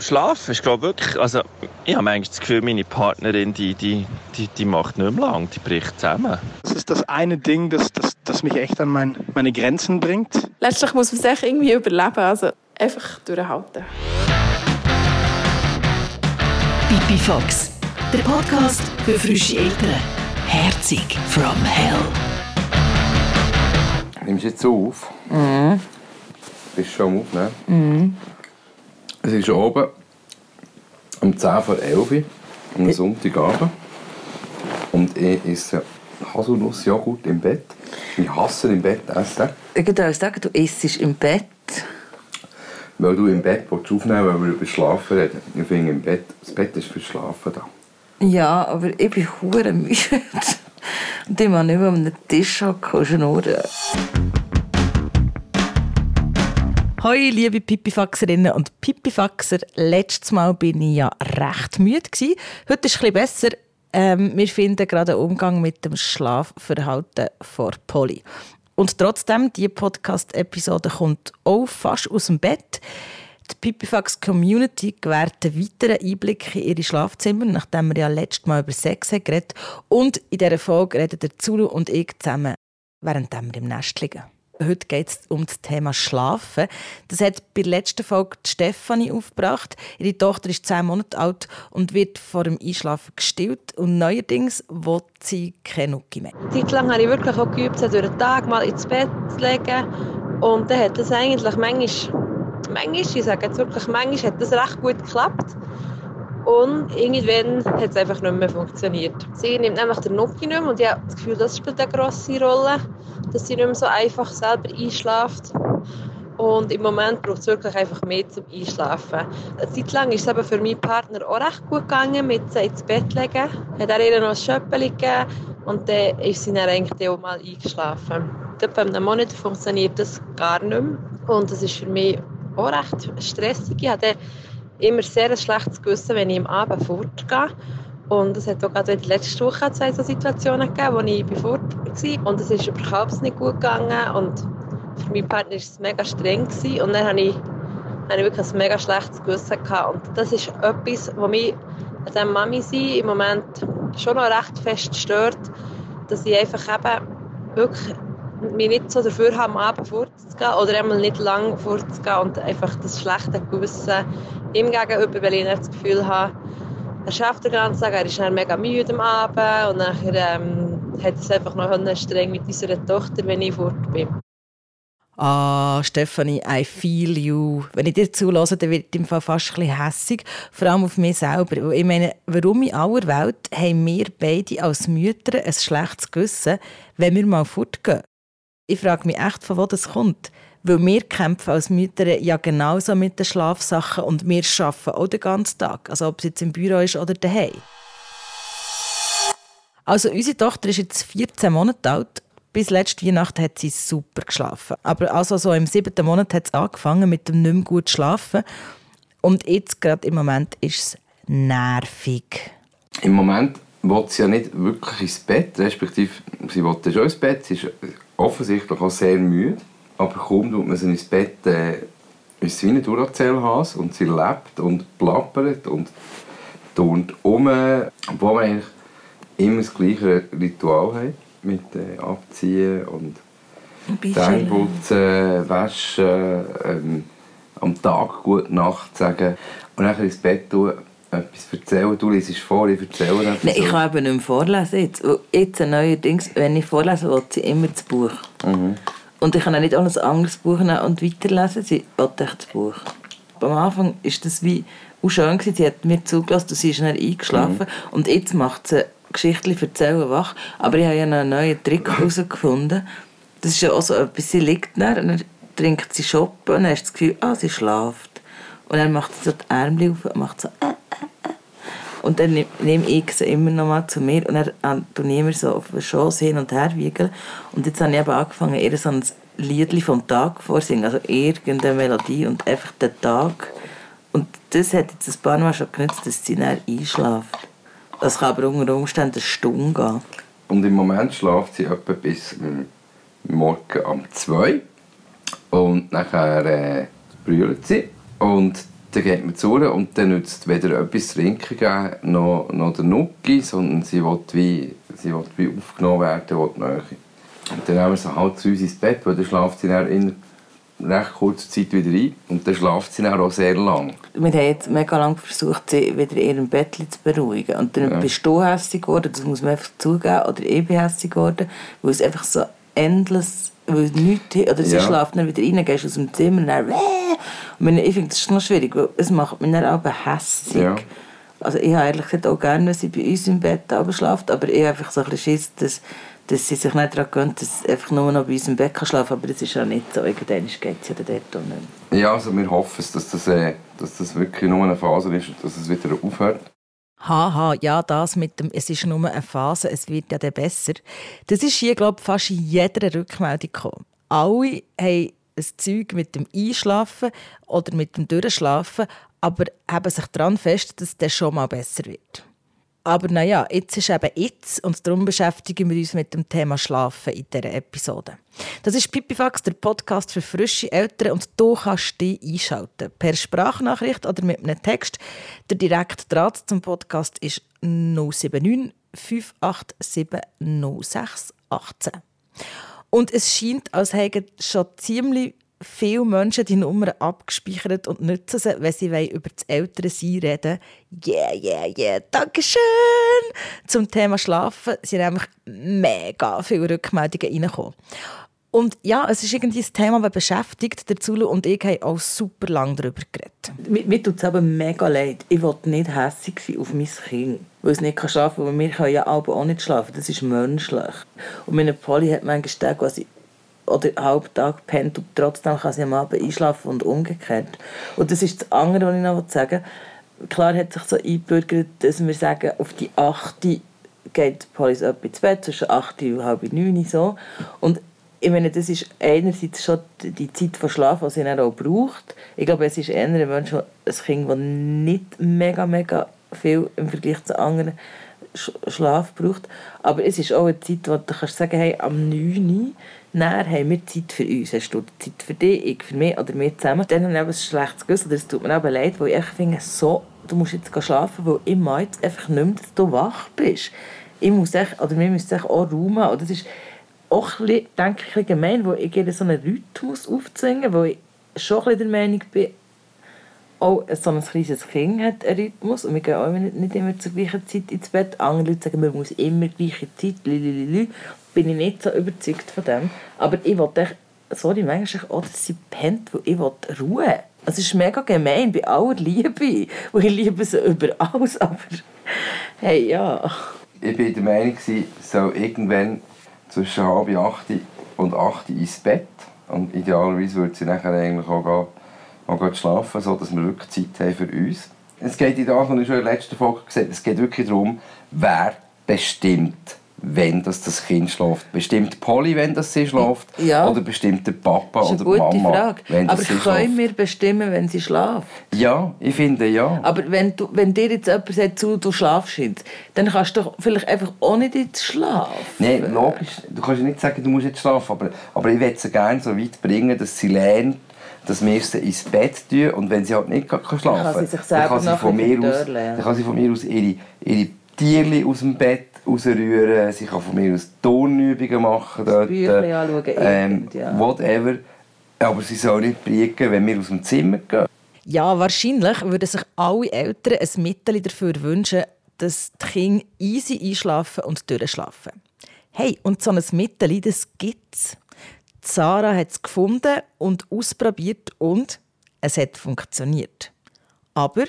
Schlafen ist glaube wirklich, also ich habe eigentlich das Gefühl, meine Partnerin, die, die, die, die macht nicht mehr lang, die bricht zusammen. Das ist das eine Ding, das, das, das mich echt an mein, meine Grenzen bringt. Letztlich muss man sich irgendwie überleben, also einfach durchhalten. Pipi Fox, der Podcast für frische Eltern. Herzig from Hell. Nimmst du jetzt auf? Mhm. Bist du schon am Aufnehmen? Mhm. Es ist oben um 10 vor 11 Uhr, am Sonntagabend. Und ich esse Haselnussjoghurt im Bett. Ich hasse im Bett essen. Ich würde sagen, du isst im Bett. Weil du im Bett aufnehmen willst, weil wir über Schlafen reden. Ich finde, im Bett, das Bett ist für Schlafen da. Ja, aber ich bin hure müde. Und ich muss nicht mehr am Tisch hocken und schnurren. Hoi, liebe Pipifaxerinnen und Pipifaxer. Letztes Mal bin ich ja recht müde. Gewesen. Heute ist es etwas besser. Ähm, wir finden gerade einen Umgang mit dem Schlafverhalten vor Polly. Und trotzdem, diese Podcast-Episode kommt auch fast aus dem Bett. Die Pipifax Community gewährt einen weiteren Einblick in ihre Schlafzimmer, nachdem wir ja letztes Mal über Sex haben geredet Und in dieser Folge reden der Zulu und ich zusammen, während wir im Nest liegen. Heute geht es um das Thema Schlafen. Das hat bei der letzten Folge Stefanie aufgebracht. Ihre Tochter ist zehn Monate alt und wird vor dem Einschlafen gestillt. Und neuerdings will sie keine Nuki mehr. Zeit lang habe ich wirklich auch geübt, durch den Tag mal ins Bett zu legen. Und dann hat das eigentlich manchmal, manchmal, ich sage jetzt wirklich manchmal, hat das recht gut geklappt. Und irgendwann hat es einfach nicht mehr funktioniert. Sie nimmt nämlich den Nuki nicht mehr und ich habe das Gefühl, das spielt eine grosse Rolle, dass sie nicht mehr so einfach selber einschläft. Und im Moment braucht es wirklich einfach mehr zum Einschlafen. Eine Zeit lang ist es eben für meinen Partner auch recht gut gegangen, mit sie ins Bett legen. Hat er ihr noch ein Schöppchen gegeben und dann ist sie dann eigentlich auch mal eingeschlafen. Bei einem Monat funktioniert das gar nicht mehr. Und das ist für mich auch recht stressig. Ich habe immer sehr ein schlechtes Gewissen, wenn ich am Abend fortgehe. Und es hat auch gerade in der letzten Woche zwei so Situationen gegeben, wo ich fort war. Und es ist überhaupt nicht gut gegangen. Und für meinen Partner war es mega streng. Gewesen. Und dann hatte ich, hatte ich wirklich ein mega schlechtes Gewissen. Gehabt. Und das ist etwas, was mich an diesem Mami-Sein im Moment schon noch recht fest stört, dass ich einfach eben wirklich mich nicht so dafür habe, am Abend vorzugehen oder einmal nicht lang vorzugehen und einfach das schlechte Gewissen ihm gegenüber, weil ich das Gefühl habe, er schafft den ganzen Tag, er ist dann mega müde am Abend und nachher ähm, hat es einfach noch streng mit unserer Tochter, wenn ich fort bin. Ah, Stefanie, I feel you. Wenn ich dir zulasse, dann wird im Fall fast ein bisschen hässig, vor allem auf mich selber. Ich meine, warum in aller Welt haben wir beide als Mütter ein schlechtes Gewissen, wenn wir mal fortgehen? Ich frage mich echt, von wo das kommt. Weil wir kämpfen als Mütter ja genauso mit den Schlafsachen und wir arbeiten auch den ganzen Tag. Also ob es jetzt im Büro ist oder daheim. Also unsere Tochter ist jetzt 14 Monate alt. Bis letzte Weihnachten hat sie super geschlafen. Aber also so im siebten Monat hat es angefangen mit dem nicht mehr gut schlafen. Und jetzt gerade im Moment ist es nervig. Im Moment will sie ja nicht wirklich ins Bett, respektive sie will schon ins Bett. Sie ist offensichtlich auch sehr müde. Aber kaum tut man sie ins Bett, äh, ist sie wie ein Duracell-Has und sie lebt und plappert und turnt um, obwohl man eigentlich immer das gleiche Ritual hat mit äh, Abziehen und Zähne putzen, waschen, ähm, am Tag gute Nacht sagen und dann ins Bett tun, etwas erzählen. Du liest vor, ich erzähle etwas. Nein, ich kann eben nicht mehr vorlesen. Jetzt, jetzt neuerdings, wenn ich vorlese, will sie immer das Buch. Mhm. Und ich kann auch nicht auch ein anderes Buch nehmen und weiterlesen. Sie will echt das Buch. Am Anfang war das wie auch schön. Sie hat mir zugelassen und sie ist dann eingeschlafen. Mhm. Und jetzt macht sie Geschichten erzählen wach. Aber ich habe ja noch einen neuen Trick herausgefunden. Das ist ja auch so etwas, sie liegt dann und dann trinkt sie Schoppen und dann hast du das Gefühl, ah, sie schläft. Und dann macht sie so die Ärmel auf und macht so äh. Und dann nehme ich sie immer noch mal zu mir und dann tue ich immer so auf den Schoß hin und her wiegeln. Und jetzt habe ich eben angefangen, ihr so ein Lied vom Tag vorsingen, also irgendeine Melodie und einfach den Tag. Und das hat jetzt ein paar Mal schon genützt, dass sie dann einschläft. Das kann aber unter Umständen eine Stunde gehen. Und im Moment schläft sie etwa bis morgen um 2 und nachher äh, brüllt sie. Und dann geht man zu ihr und dann nützt weder etwas zu trinken geben, noch, noch der Nuki, sondern sie will wie, sie will wie aufgenommen werden, will die Nähe. Und dann nehmen wir sie halt zu uns ins Bett, weil dann schlaft sie dann in recht kurzer Zeit wieder ein und dann schlaft sie dann auch sehr lang. Wir haben jetzt mega lange versucht, sie wieder in ihrem Bett zu beruhigen. Und dann Ja. bist du hässlich geworden, das muss man einfach zugeben. Oder ich bin hässlich geworden, weil es einfach so endlos, weil nichts, oder sie Ja. schlaft dann wieder rein, gehst aus dem Zimmer und dann, und ich finde, das ist noch schwierig, weil es macht mich dann aber hässlich. Ja. Also ich habe ehrlich gesagt auch gerne, wenn sie bei uns im Bett aber schlaft, aber ich habe einfach so ein bisschen Schiss, dass, dass sie sich nicht daran gewöhnt, dass sie einfach nur noch bei uns im Bett kann schlafen kann, aber das ist ja nicht so. Irgendwann geht sie ja dort auch nicht mehr. Ja, also wir hoffen, es, dass das, äh, dass das wirklich nur eine Phase ist und dass es wieder aufhört. Haha, ja, das mit dem, es ist nur eine Phase, es wird ja dann besser. Das ist hier, glaube ich, fast in jeder Rückmeldung gekommen. Alle haben ein Zeug mit dem Einschlafen oder mit dem Durchschlafen, aber haben sich daran fest, dass das schon mal besser wird. Aber naja, jetzt ist eben jetzt und darum beschäftigen wir uns mit dem Thema Schlafen in dieser Episode. Das ist Pipifax, der Podcast für frische Eltern und du kannst dich einschalten. Per Sprachnachricht oder mit einem Text. Der direkte Draht zum Podcast ist 079 587 0618. Und es scheint, als hätten schon ziemlich viele Menschen die Nummer abgespeichert und nutzen sie, wenn sie über das Elternsein reden Yeah, yeah, yeah, Dankeschön! Zum Thema Schlafen sind nämlich mega viele Rückmeldungen reingekommen. Und ja, es ist irgendwie ein Thema, das beschäftigt. Der Zulu und ich haben auch super lange darüber geredet. Mir, mir tut es aber mega leid. Ich will nicht hässlich sein auf mein Kind, weil es nicht schlafen kann. Weil wir können ja auch nicht schlafen. Das ist menschlich. Und meine Polly hat manchmal Tage, wo sie oder einen halben Tag pennt und trotzdem kann sie am Abend einschlafen und umgekehrt. Und das ist das andere, was ich noch sagen will. Klar hat sich so eingebürgert, dass wir sagen, auf die 8 geht so etwa ins Bett, zwischen 8 und halb 9 so. Und ich meine, das ist einerseits schon die Zeit von Schlaf, die sie dann auch braucht. Ich glaube, es ist eher ein Mensch, ein Kind, das nicht mega, mega viel im Vergleich zu anderen Sch- Schlaf braucht. Aber es ist auch eine Zeit, wo du kannst sagen, hey, am 9 Uhr nachher haben wir Zeit für uns. Hast du Zeit für dich, ich für mich oder wir zusammen. Dann habe ich ein schlechtes Gewissen, oder es tut mir eben leid, weil ich finde, so, du musst jetzt schlafen, weil ich mag jetzt einfach nicht mehr, dass du wach bist. Ich muss echt, oder wir müssen auch haben. Und das ist auch ein bisschen, denke ich, gemein, wo ich ihr so einen Rhythmus aufzwingen, wo ich schon ein bisschen der Meinung bin, auch so ein kleines Kind hat einen Rhythmus und wir gehen auch nicht, nicht immer zur gleichen Zeit ins Bett. Andere Leute sagen, man muss immer gleiche Zeit, lililili. Bin ich nicht so überzeugt von dem. Aber ich echt, sorry, manchmal auch, dass sie pennt, weil ich will Ruhe. Es ist mega gemein, bei aller Liebe. Und ich liebe sie über alles, aber hey, ja. Ich war der Meinung, sie soll irgendwann zwischen halb acht und acht ins Bett. Und idealerweise würde sie nachher eigentlich auch, gehen, auch gehen schlafen, sodass wir wirklich Zeit haben für uns. Es geht in der schon in der letzten Folge gesagt, es geht wirklich darum, wer bestimmt, wenn das, das Kind schläft. Bestimmt Polly, wenn das sie schläft? Ja. Oder bestimmt der Papa oder die Mama, Frage. wenn Aber sie können schläft? wir bestimmen, wenn sie schlafen? Ja, ich finde ja. Aber wenn, du, wenn dir jetzt jemand sagt, zu, du schlafst jetzt, dann kannst du doch vielleicht einfach auch nicht ins Schlaf. Nein, logisch. Du kannst ja nicht sagen, du musst jetzt schlafen, aber, aber ich würde sie gerne so weit bringen, dass sie lernt, dass wir sie ins Bett tun und wenn sie halt nicht kann schlafen kann, Kann sie sich selber dann, kann sie von mir aus, dann kann sie von mir aus ihre, ihre Tierchen aus dem Bett rausrühren, sie kann von mir aus Turnübungen machen dort, Büchlein anschauen, ähm, ja. whatever. Aber sie soll nicht briegen, wenn wir aus dem Zimmer gehen. Ja, wahrscheinlich würden sich alle Eltern ein Mittel dafür wünschen, dass die Kinder easy einschlafen und durchschlafen. Hey, und so ein Mittel, das gibt's. Sarah hat es gefunden und ausprobiert und es hat funktioniert. Aber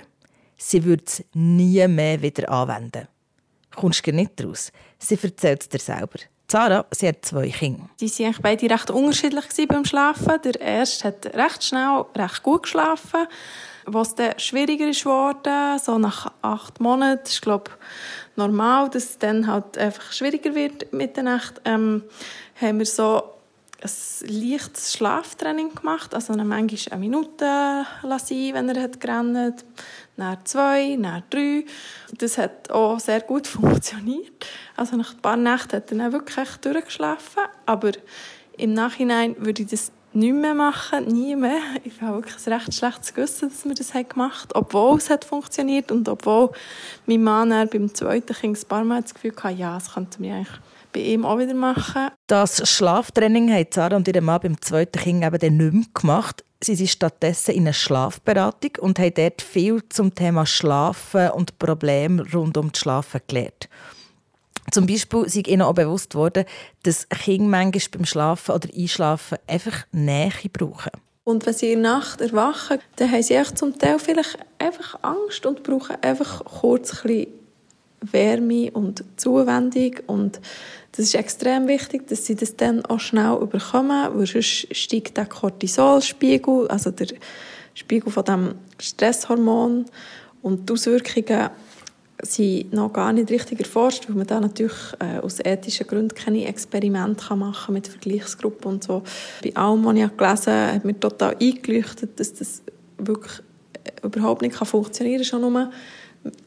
sie würde es nie mehr wieder anwenden. Kommst du nicht raus? Sie erzählt es dir selber. Sarah, sie hat zwei Kinder. Die waren beide recht unterschiedlich beim Schlafen. Der erste hat recht schnell, recht gut geschlafen. Was dann schwieriger geworden, so nach acht Monaten, ist glaube normal, dass es dann halt einfach schwieriger wird mit der Nacht, ähm, haben wir so ein leichtes Schlaftraining gemacht. Also dann manchmal eine Minute lassen, wenn er hat gerannt dann zwei, dann drei. Das hat auch sehr gut funktioniert. Also nach ein paar Nächten hat er dann wirklich durchgeschlafen. Aber im Nachhinein würde ich das nicht mehr machen, nie mehr. Ich habe wirklich ein recht schlechtes Gewissen, dass wir das gemacht haben, obwohl es hat funktioniert und obwohl mein Mann beim zweiten Kind ein paar Mal das Gefühl hatte, ja, das könnte mir eigentlich bei ihm auch wieder machen. Das Schlaftraining haben Sarah und ihr Mann beim zweiten Kind eben dann nicht mehr gemacht. Sie sind stattdessen in einer Schlafberatung und haben dort viel zum Thema Schlafen und Probleme rund um das Schlafen gelernt. Zum Beispiel ist ihnen auch bewusst worden, dass Kinder manchmal beim Schlafen oder Einschlafen einfach Nähe brauchen. Und wenn sie in der Nacht erwachen, dann haben sie zum Teil vielleicht einfach Angst und brauchen einfach kurz ein bisschen Wärme und Zuwendung. Und das ist extrem wichtig, dass sie das dann auch schnell überkommen, weil sonst steigt der Cortisolspiegel, also der Spiegel von dem Stresshormon und die Auswirkungen sind noch gar nicht richtig erforscht, weil man da natürlich äh, aus ethischen Gründen keine Experimente machen kann mit Vergleichsgruppen und so. Bei allem, was ich gelesen habe, hat mir total eingeleuchtet, dass das wirklich äh, überhaupt nicht funktionieren kann. Schon nur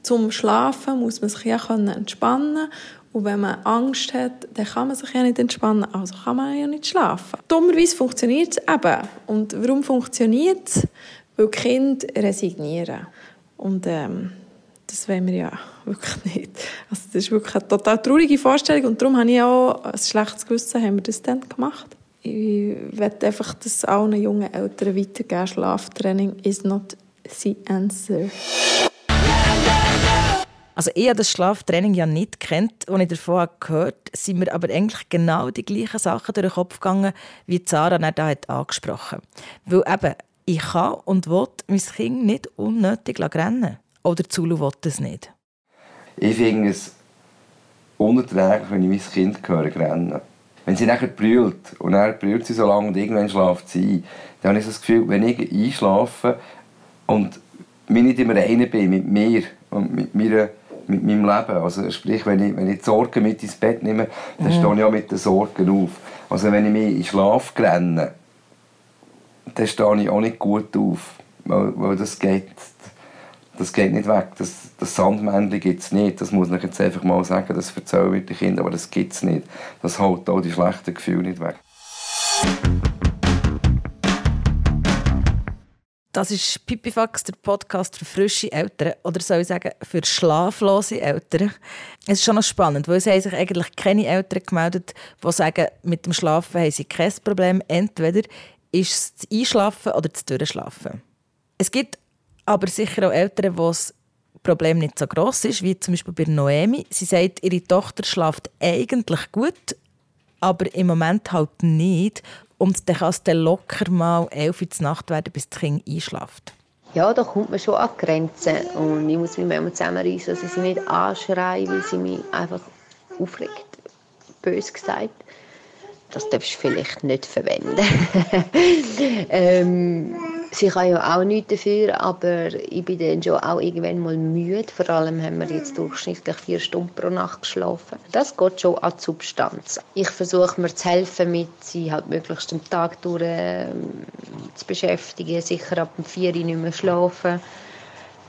zum Schlafen muss man sich ja entspannen und wenn man Angst hat, dann kann man sich ja nicht entspannen, also kann man ja nicht schlafen. Dummerweise funktioniert es eben. Und warum funktioniert es? Weil die Kinder resignieren. Und ähm, das wollen wir ja wirklich nicht. Also das ist wirklich eine total traurige Vorstellung und darum habe ich auch ein schlechtes Gewissen, haben wir das dann gemacht. Ich möchte einfach das allen jungen Eltern weitergeben. Schlaftraining is not the answer. Also ich habe das Schlaftraining ja nicht kennt, als ich davon gehört sind mir aber eigentlich genau die gleichen Sachen durch den Kopf gegangen, wie dann da hat angesprochen. Weil eben, ich kann und will mein Kind nicht unnötig rennen Oder Zulu will es nicht. Ich finde es unerträglich, wenn ich mein Kind höre rennen. Wenn sie nachher brüllt und dann brüllt sie so lange und irgendwann schlaft sie ein, dann habe ich das Gefühl, wenn ich einschlafe und mir nicht immer einer bin mit mir und mit meiner mit meinem Leben. Also sprich, wenn ich, wenn ich die Sorgen mit ins Bett nehme, dann mhm. stehe ich auch mit den Sorgen auf. Also wenn ich mich in Schlaf renne, dann stehe ich auch nicht gut auf. Weil, weil das, geht, das geht nicht weg. Das, das Sandmännchen gibt es nicht. Das muss ich jetzt einfach mal sagen. Das erzähle ich mit den Kindern, aber das gibt es nicht. Das hält auch die schlechten Gefühle nicht weg. Das ist Pipifax, der Podcast für frische Eltern oder soll ich sagen, für schlaflose Eltern. Es ist schon noch spannend, weil es haben sich eigentlich keine Eltern gemeldet, die sagen, mit dem Schlafen haben sie kein Problem. Entweder ist es das Einschlafen oder das Durchschlafen. Es gibt aber sicher auch Eltern, wo das Problem nicht so groß ist, wie zum Beispiel bei Noemi. Sie sagt, ihre Tochter schlaft eigentlich gut, aber im Moment halt nicht. Und dann kann es dann locker mal elf Uhr Nacht werden, bis das Kind einschläft. Ja, da kommt man schon an Grenzen. Und ich muss mich manchmal zusammenreißen, dass ich sie nicht anschreie, weil sie mich einfach aufregt. Bös gesagt das darfst du vielleicht nicht verwenden. ähm, sie kann ja auch nichts dafür, aber ich bin dann schon auch irgendwann mal müde. Vor allem haben wir jetzt durchschnittlich vier Stunden pro Nacht geschlafen. Das geht schon an die Substanz. Ich versuche mir zu helfen, mit sie halt möglichst den Tag durch ähm, zu beschäftigen, sicher ab dem 4 Uhr nicht mehr schlafen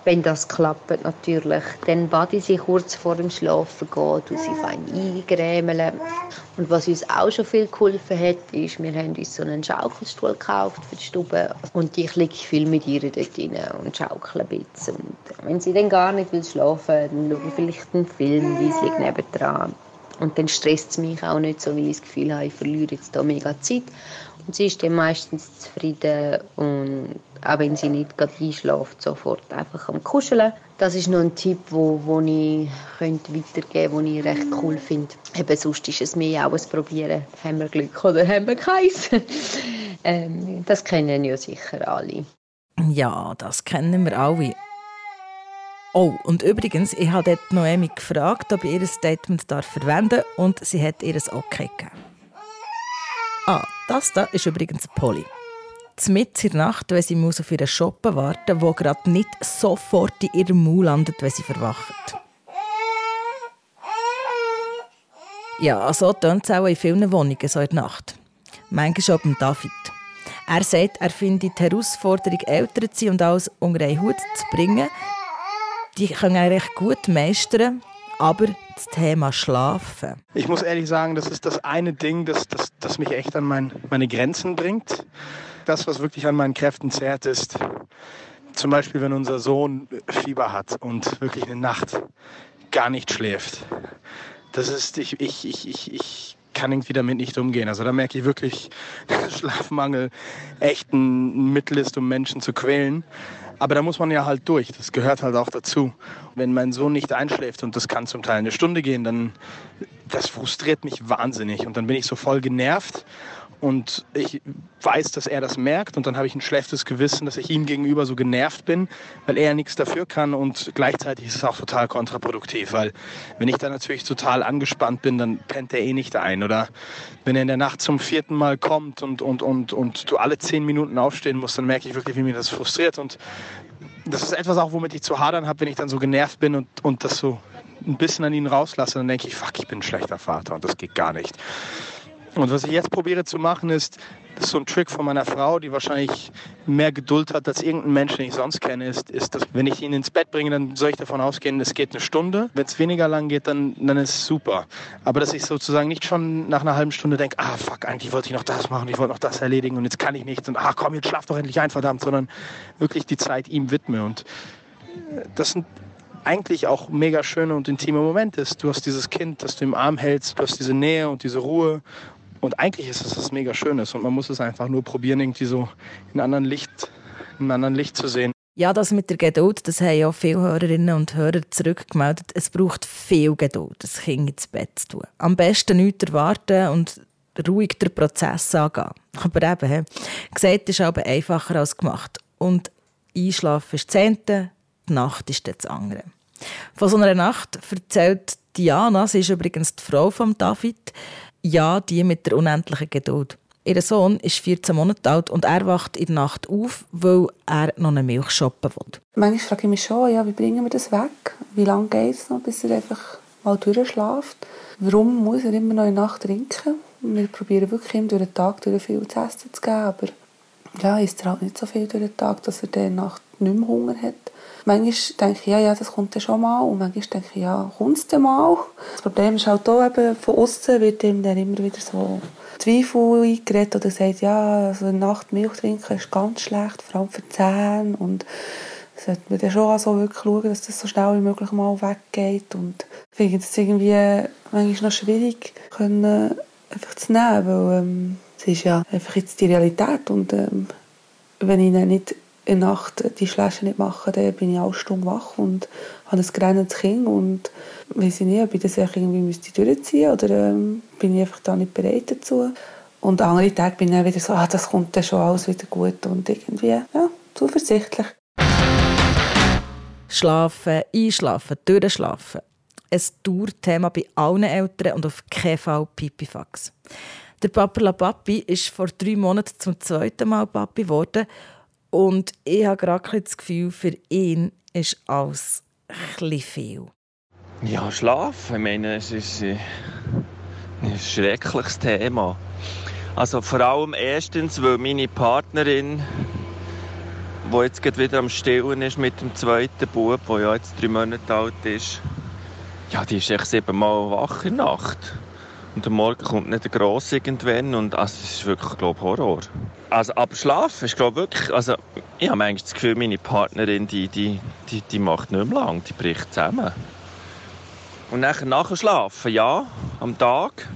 wenn das klappt, natürlich. Dann bade ich sie kurz vor dem Schlafen gehen, du sie fein eingrämeln. Und was uns auch schon viel geholfen hat, ist, wir haben uns so einen Schaukelstuhl gekauft für die Stube. Und ich liege viel mit ihr dort rein und schaukle ein bisschen. Und wenn sie dann gar nicht will schlafen, dann schaue ich vielleicht einen Film, wie sie nebendran. Und dann stresst es mich auch nicht so, weil ich das Gefühl habe, ich verliere jetzt hier mega Zeit. Und sie ist dann meistens zufrieden und auch wenn sie nicht gerade einschläft, sofort einfach am Kuscheln. Das ist noch ein Tipp, wo, wo ich könnte weitergeben könnte, den ich recht cool finde. Eben, sonst ist es mehr auch ein Probieren. Haben wir Glück oder haben wir keins? ähm, das kennen ja sicher alle. Ja, das kennen wir alle. Oh, und übrigens, ich habe dort Noemi gefragt, ob ich ihr Statement verwenden darf und sie hat ihr ein Okay gegeben. Ah, das da ist übrigens Polly mitten in der Nacht, wenn sie muss auf ihren Shoppen warten wo gerade nicht sofort in ihrem Maul landet, wenn sie verwacht. Ja, so tönt es auch in vielen Wohnungen so in der Nacht. Manchmal auch beim David. Er sagt, er findet die Herausforderung, älter zu sein und alles unter einen Hut zu bringen, die können recht gut meistern, aber das Thema Schlafen. Ich muss ehrlich sagen, das ist das eine Ding, das, das, das mich echt an mein, meine Grenzen bringt. Das, was wirklich an meinen Kräften zehrt, ist zum Beispiel, wenn unser Sohn Fieber hat und wirklich eine Nacht gar nicht schläft. Das ist, ich, ich, ich, ich, ich kann irgendwie damit nicht umgehen. Also da merke ich wirklich, dass Schlafmangel echt ein Mittel ist, um Menschen zu quälen. Aber da muss man ja halt durch. Das gehört halt auch dazu. Wenn mein Sohn nicht einschläft und das kann zum Teil eine Stunde gehen, dann das frustriert mich wahnsinnig und dann bin ich so voll genervt und ich weiß, dass er das merkt. Und dann habe ich ein schlechtes Gewissen, dass ich ihm gegenüber so genervt bin, weil er nichts dafür kann. Und gleichzeitig ist es auch total kontraproduktiv, weil wenn ich dann natürlich total angespannt bin, dann pennt er eh nicht ein oder? Wenn er in der Nacht zum vierten Mal kommt und, und, und, und du alle zehn Minuten aufstehen musst, dann merke ich wirklich, wie mir das frustriert. Und das ist etwas auch, womit ich zu hadern habe, wenn ich dann so genervt bin und, und das so ein bisschen an ihn rauslasse, dann denke ich, fuck, ich bin ein schlechter Vater und das geht gar nicht. Und was ich jetzt probiere zu machen, ist, ist so ein Trick von meiner Frau, die wahrscheinlich mehr Geduld hat als irgendein Mensch, den ich sonst kenne, ist, ist dass wenn ich ihn ins Bett bringe, dann soll ich davon ausgehen, es geht eine Stunde. Wenn es weniger lang geht, dann, dann ist es super. Aber dass ich sozusagen nicht schon nach einer halben Stunde denke, ah fuck, eigentlich wollte ich noch das machen, ich wollte noch das erledigen und jetzt kann ich nicht und ah komm, jetzt schlaf doch endlich ein, verdammt, sondern wirklich die Zeit ihm widme. Und das sind eigentlich auch mega schöne und intime Momente. Du hast dieses Kind, das du im Arm hältst, du hast diese Nähe und diese Ruhe und eigentlich ist es was mega Schönes und man muss es einfach nur probieren, irgendwie so in einem anderen Licht, in anderen Licht zu sehen. Ja, das mit der Geduld, das haben ja viele Hörerinnen und Hörer zurückgemeldet. Es braucht viel Geduld, das Kind ins Bett zu tun. Am besten nichts erwarten und ruhig den Prozess angehen. Aber eben, gesagt ist aber einfacher als gemacht. Und Einschlafen ist das eine, die Nacht ist das andere. Von so einer Nacht erzählt Diana, sie ist übrigens die Frau von David, ja, die mit der unendlichen Geduld. Ihr Sohn ist 14 Monate alt und er wacht in der Nacht auf, weil er noch eine Milch shoppen will. Manchmal frage ich mich schon, ja, wie bringen wir das weg? Wie lange geht es noch, bis er einfach mal durchschläft? Warum muss er immer noch in der Nacht trinken? Wir probieren wirklich ihm durch den Tag durch viel zu essen zu geben, aber ja, isst er halt nicht so viel durch den Tag, dass er in der Nacht nicht mehr Hunger hat. Manchmal denke ich, ja, ja, das kommt ja schon mal. Und manchmal denke ich, ja, kommt es denn mal? Das Problem ist halt auch eben, von außen wird ihm dann immer wieder so Zweifel eingeredet oder sagt, ja, also eine Nacht Milch trinken ist ganz schlecht, vor allem für die Zähne. Und sollte man dann schon also wirklich schauen, dass das so schnell wie möglich mal weggeht. Und ich finde es irgendwie manchmal noch schwierig, können einfach zu nehmen, weil ähm, es ist ja einfach jetzt die Realität und ähm, wenn ich dann nicht in der Nacht die Schläge nicht mache, dann bin ich auch stumm wach und habe ein grennendes Kind und weiß ich nicht, ob ich das irgendwie müsste durchziehen oder ähm, bin ich einfach da nicht bereit dazu. Und andere Tage bin ich dann wieder so, ah, das kommt dann schon alles wieder gut und irgendwie, ja, zuversichtlich. Schlafen, einschlafen, durchschlafen. Ein Dauerthema bei allen Eltern und auf keinen Fall Pipifax. Der Papa La Papi ist vor drei Monaten zum zweiten Mal Papi geworden und ich habe gerade das Gefühl, für ihn ist alles ein viel. Ja, Schlaf. Ich meine, es ist ein schreckliches Thema. Also vor allem erstens, weil meine Partnerin, die jetzt wieder am Stillen ist mit dem zweiten Bub, der ja jetzt drei Monate alt ist, ja, die ist echt siebenmal wach in der Nacht. Und am Morgen kommt nicht der Gross irgendwann und also, es ist wirklich, glaube Horror. Also, aber Schlafen ist, glaube wirklich, also ich habe eigentlich das Gefühl, meine Partnerin, die, die, die, die macht nicht mehr lang, die bricht zusammen. Und nachher, nachher schlafen, ja, am Tag,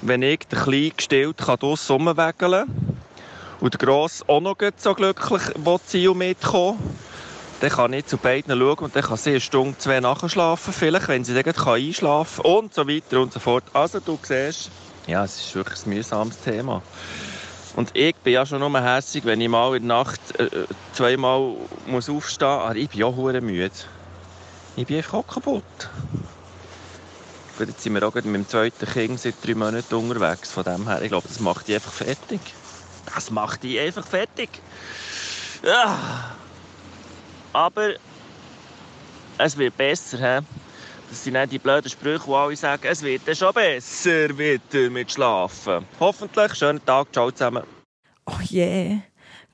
wenn ich den Kleinen gestillt kann draussen rumwägeln und der Gross auch noch so glücklich will sie mitkommen dann kann ich zu beiden schauen und dann kann sie eine Stunde, zwei nachschlafen, vielleicht, wenn sie dann einschlafen kann und so weiter und so fort. Also du siehst, ja, es ist wirklich ein mühsames Thema. Und ich bin ja schon nur hässig, wenn ich mal in der Nacht äh, zweimal muss aufstehen muss. Aber ich bin auch hure müde. Ich bin einfach kaputt. Gut, jetzt sind wir auch mit dem zweiten Kind seit drei Monaten unterwegs. Von dem her, ich glaube, das macht die einfach fertig. Das macht die einfach fertig. Ja. Aber es wird besser. He? Das sind nicht die blöden Sprüche, die alle sagen, es wird schon besser wieder mit Schlafen. Hoffentlich. Schönen Tag. Ciao zusammen. Oh je. Yeah.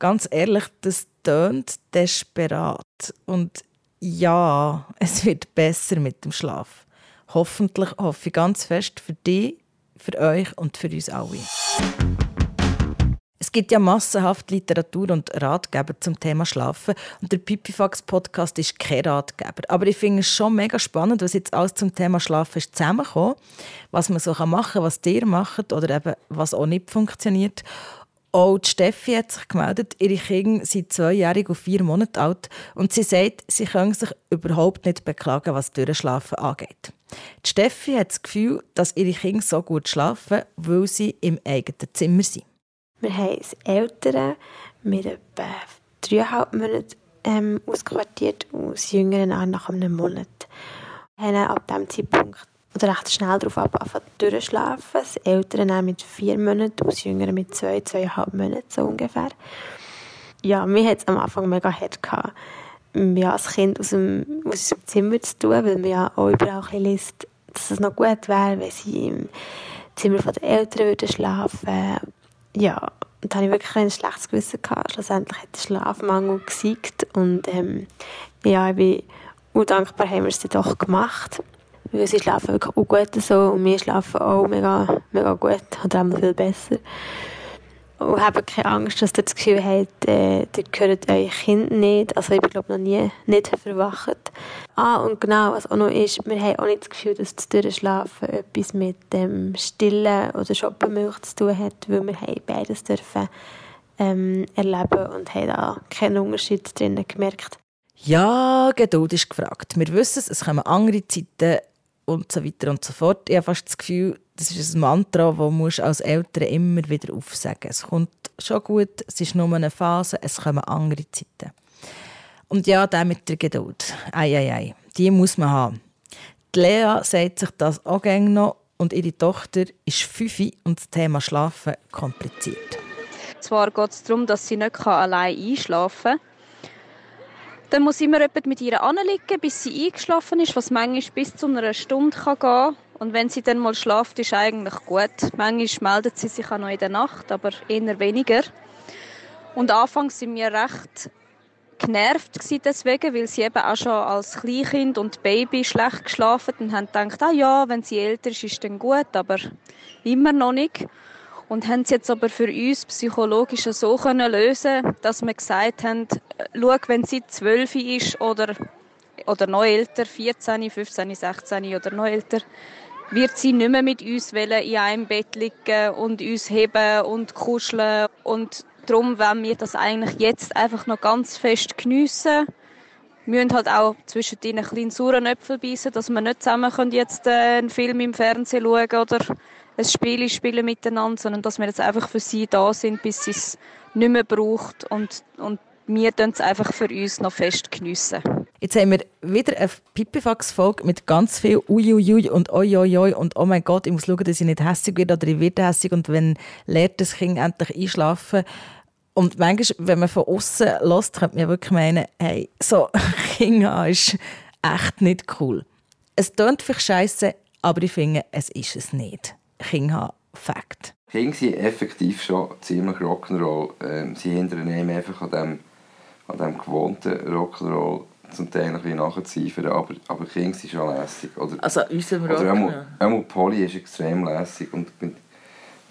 Ganz ehrlich, das tönt desperat. Und ja, es wird besser mit dem Schlaf. Hoffentlich hoffe ich ganz fest für dich, für euch und für uns alle. Es gibt ja massenhaft Literatur und Ratgeber zum Thema Schlafen und der Pipifax Podcast ist kein Ratgeber. Aber ich finde es schon mega spannend, was jetzt alles zum Thema Schlafen ist zusammengekommen, was man so machen kann, was ihr macht oder eben was auch nicht funktioniert. Auch die Steffi hat sich gemeldet. Ihre Kinder sind zweijährig und vier Monate alt und sie sagt, sie können sich überhaupt nicht beklagen, was Durchschlafen angeht. Die Steffi hat das Gefühl, dass ihre Kinder so gut schlafen, weil sie im eigenen Zimmer sind. Wir haben das Ältere mit etwa dreieinhalb Monaten ähm, ausquartiert und das Jüngere nach einem Monat. Wir haben ab diesem Zeitpunkt oder recht schnell darauf angefangen durchschlafen. Das Ältere mit vier Monaten und das Jüngere mit zwei, zweieinhalb Monaten so ungefähr. Ja, mir hat es am Anfang mega hart gehabt, ja, als Kind aus dem, aus unserem Zimmer zu tun, weil man ja auch überall liest, dass es noch gut wäre, wenn sie im Zimmer der Eltern würden schlafen ja, und da hatte ich wirklich ein schlechtes Gewissen. Gehabt. Schlussendlich hat der Schlafmangel gesiegt und ähm, ja, ich bin undankbar, haben wir es dann doch gemacht. Weil sie schlafen wirklich auch gut so und wir schlafen auch mega, mega gut oder auch viel besser. Und habe keine Angst, dass ihr das Gefühl habt, äh, ihr gehört euer Kind nicht. Also ich bin glaube noch nie nicht verwacht. Ah, und genau, was auch noch ist, wir haben auch nicht das Gefühl, dass das Durchschlafen etwas mit dem Stillen oder Shoppenmilch zu tun hat, weil wir haben beides dürfen ähm, erleben und haben da keinen Unterschied drin gemerkt. Ja, Geduld ist gefragt. Wir wissen es, es kommen andere Zeiten und so weiter und so fort. Ich habe fast das Gefühl, das ist ein Mantra, das du als Eltern immer wieder aufsagen Es kommt schon gut, es ist nur eine Phase, es kommen andere Zeiten. Und ja, der mit der Geduld. Ei, ei, ei. Die muss man haben. Die Lea sagt sich das auch noch und ihre Tochter ist fünf und das Thema Schlafen kompliziert. Zwar geht es darum, dass sie nicht allein einschlafen kann. Dann muss immer mit ihr anliegen, bis sie eingeschlafen ist, was manchmal bis zu einer Stunde gehen kann. Und wenn sie dann mal schlaft, ist eigentlich gut. Manchmal meldet sie sich auch noch in der Nacht, aber eher weniger. Und anfangs sind wir recht genervt deswegen, weil sie eben auch schon als Kleinkind und Baby schlecht geschlafen und haben gedacht, ah ja, wenn sie älter ist, ist dann gut, aber immer noch nicht. Und haben es jetzt aber für uns psychologisch so können lösen, dass wir gesagt haben, schau, wenn sie zwölf ist oder, oder noch älter, 14, 15, 16 oder noch älter, wird sie nicht mehr mit uns in einem Bett liegen und uns heben und kuscheln. Und darum wollen wir das eigentlich jetzt einfach noch ganz fest geniessen. Wir müssen halt auch zwischen den ein kleinen sauren Äpfel beißen, dass wir nicht zusammen jetzt äh, einen Film im Fernsehen schauen oder ein Spiel spielen miteinander, sondern dass wir jetzt einfach für sie da sind, bis sie es nicht mehr braucht und, und wir es einfach für uns noch fest geniessen. Jetzt haben wir wieder eine Pipifax-Folge mit ganz viel Uiuiui und Oioi und oh mein Gott, ich muss schauen, dass ich nicht hässlich werde oder ich werde hässlich und wenn lernt das Kind endlich einschlafen. Und manchmal, wenn man von außen lässt, könnte man wirklich meinen, hey, so Kinder ist echt nicht cool. Es klingt vielleicht scheiße, aber ich finde, es ist es nicht. Kinder Fakt. Kinder sind effektiv schon ziemlich Rock'n'Roll. Ähm, sie hindern einem einfach an dem, an dem gewohnten Rock'n'Roll zum Teil ein bisschen nachzuziefern, aber, aber Kinder sind schon lässig. Oder, also unserem Rock, oder auch, auch Polly ist extrem lässig und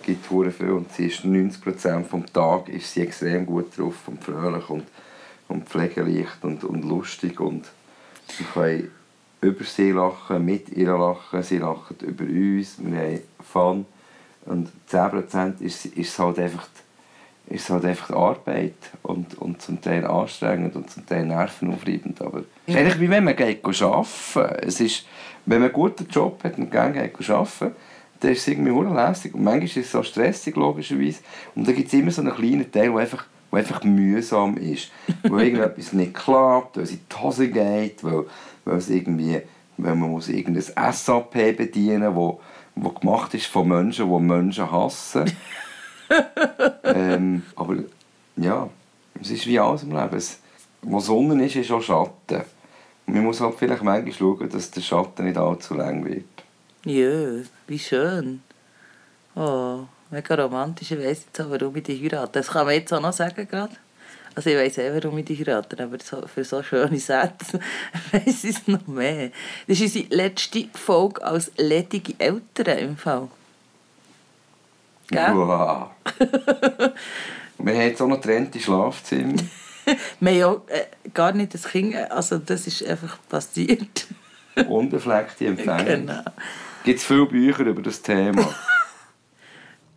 gibt hure viel und sie ist 90% vom Tag ist sie extrem gut drauf und fröhlich und, und pflegeleicht und, und lustig und wir können über sie lachen, mit ihr lachen, sie lachen über uns, wir haben Fun und 10% ist, ist halt einfach ist halt einfach Arbeit und, und zum Teil anstrengend und zum Teil nervenaufreibend. Aber es ist eigentlich wie wenn man geht arbeiten es ist, Wenn man einen guten Job hat und gerne geht arbeiten dann ist es irgendwie lässig. Und manchmal ist es so stressig, logischerweise. Und dann gibt es immer so einen kleinen Teil, der einfach, der einfach mühsam ist. wo irgendetwas nicht klappt, weil es in die Hose geht, weil, weil, es irgendwie, weil man muss irgendein SAP bedienen muss, wo, wo gemacht ist von Menschen, die Menschen hassen. ähm, aber ja, es ist wie alles im Leben. Es, wo Sonne ist, ist auch Schatten. Man muss halt vielleicht manchmal schauen, dass der Schatten nicht allzu lang wird. Ja, wie schön. Oh, mega romantisch. Ich weiss jetzt auch, warum ich die heirate. Das kann man jetzt auch noch sagen gerade. Also ich weiss eh, warum ich dich heirate, aber für so schöne Sätze weiss ich es noch mehr. Das ist unsere letzte Folge als ledige Eltern im Fall. Gell? Wow. Wir haben jetzt auch noch getrennte Schlafzimmer. Wir haben ja äh, gar nicht das Kind, also das ist einfach passiert. Unbefleckte Empfänger. Genau. Gibt es viele Bücher über das Thema?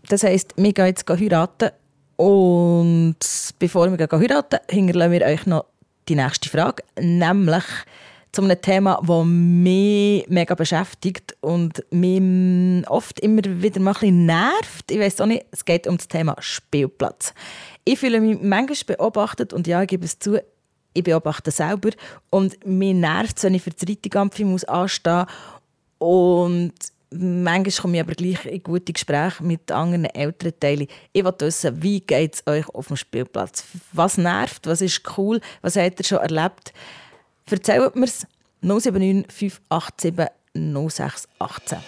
Das heisst, wir gehen jetzt heiraten und bevor wir gehen heiraten, hinterlassen wir euch noch die nächste Frage, nämlich zu einem Thema, das mich mega beschäftigt und mich oft immer wieder ein bisschen nervt. Ich weiß auch nicht, es geht um das Thema Spielplatz. Ich fühle mich manchmal beobachtet und ja, ich gebe es zu, ich beobachte selber und mir nervt wenn ich für das Reitigampfi muss anstehen und manchmal komme ich aber gleich in gute Gespräche mit anderen älteren Teilen. Ich will wissen, wie geht es euch auf dem Spielplatz? Was nervt? Was ist cool? Was habt ihr schon erlebt? Erzählt mir es 079 587 0618.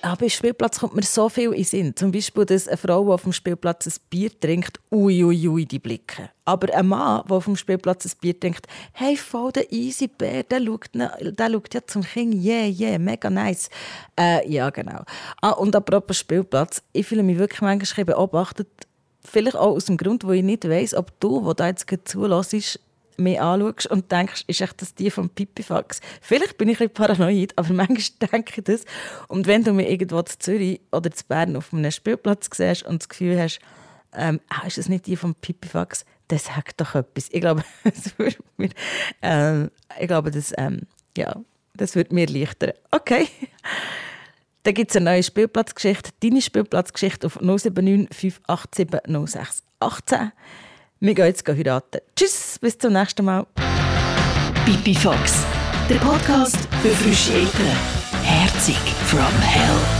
Aber im Spielplatz kommt mir so viel in Sinn. Zum Beispiel, dass eine Frau, die auf dem Spielplatz ein Bier trinkt, ui, ui, ui, die Blicke. Aber ein Mann, der auf dem Spielplatz ein Bier trinkt, hey, voll der easy Bär, der schaut, der schaut ja zum Kind, yeah, yeah, mega nice. Äh, ja, genau. Ah, und apropos Spielplatz, ich fühle mich wirklich manchmal beobachtet, vielleicht auch aus dem Grund, wo ich nicht weiss, ob du, wo da jetzt zulässt, mich anschaust und denkst, ist echt das die vom Pipifax? Vielleicht bin ich ein bisschen paranoid, aber manchmal denke ich das. Und wenn du mich irgendwo zu Zürich oder zu Bern auf einem Spielplatz siehst und das Gefühl hast, ähm, ah, ist das nicht die vom Pipifax? Das sagt doch etwas. Ich glaube, das würde mir, ähm, ich glaube, das, ähm, ja, das würde mir leichter. Okay. Dann gibt es eine neue Spielplatzgeschichte, deine Spielplatzgeschichte auf 079 587 0618. Wir gehen jetzt heiraten. Tschüss, bis zum nächsten Mal. Pipi Fox, der Podcast für frische Eltern. Herzig from Hell.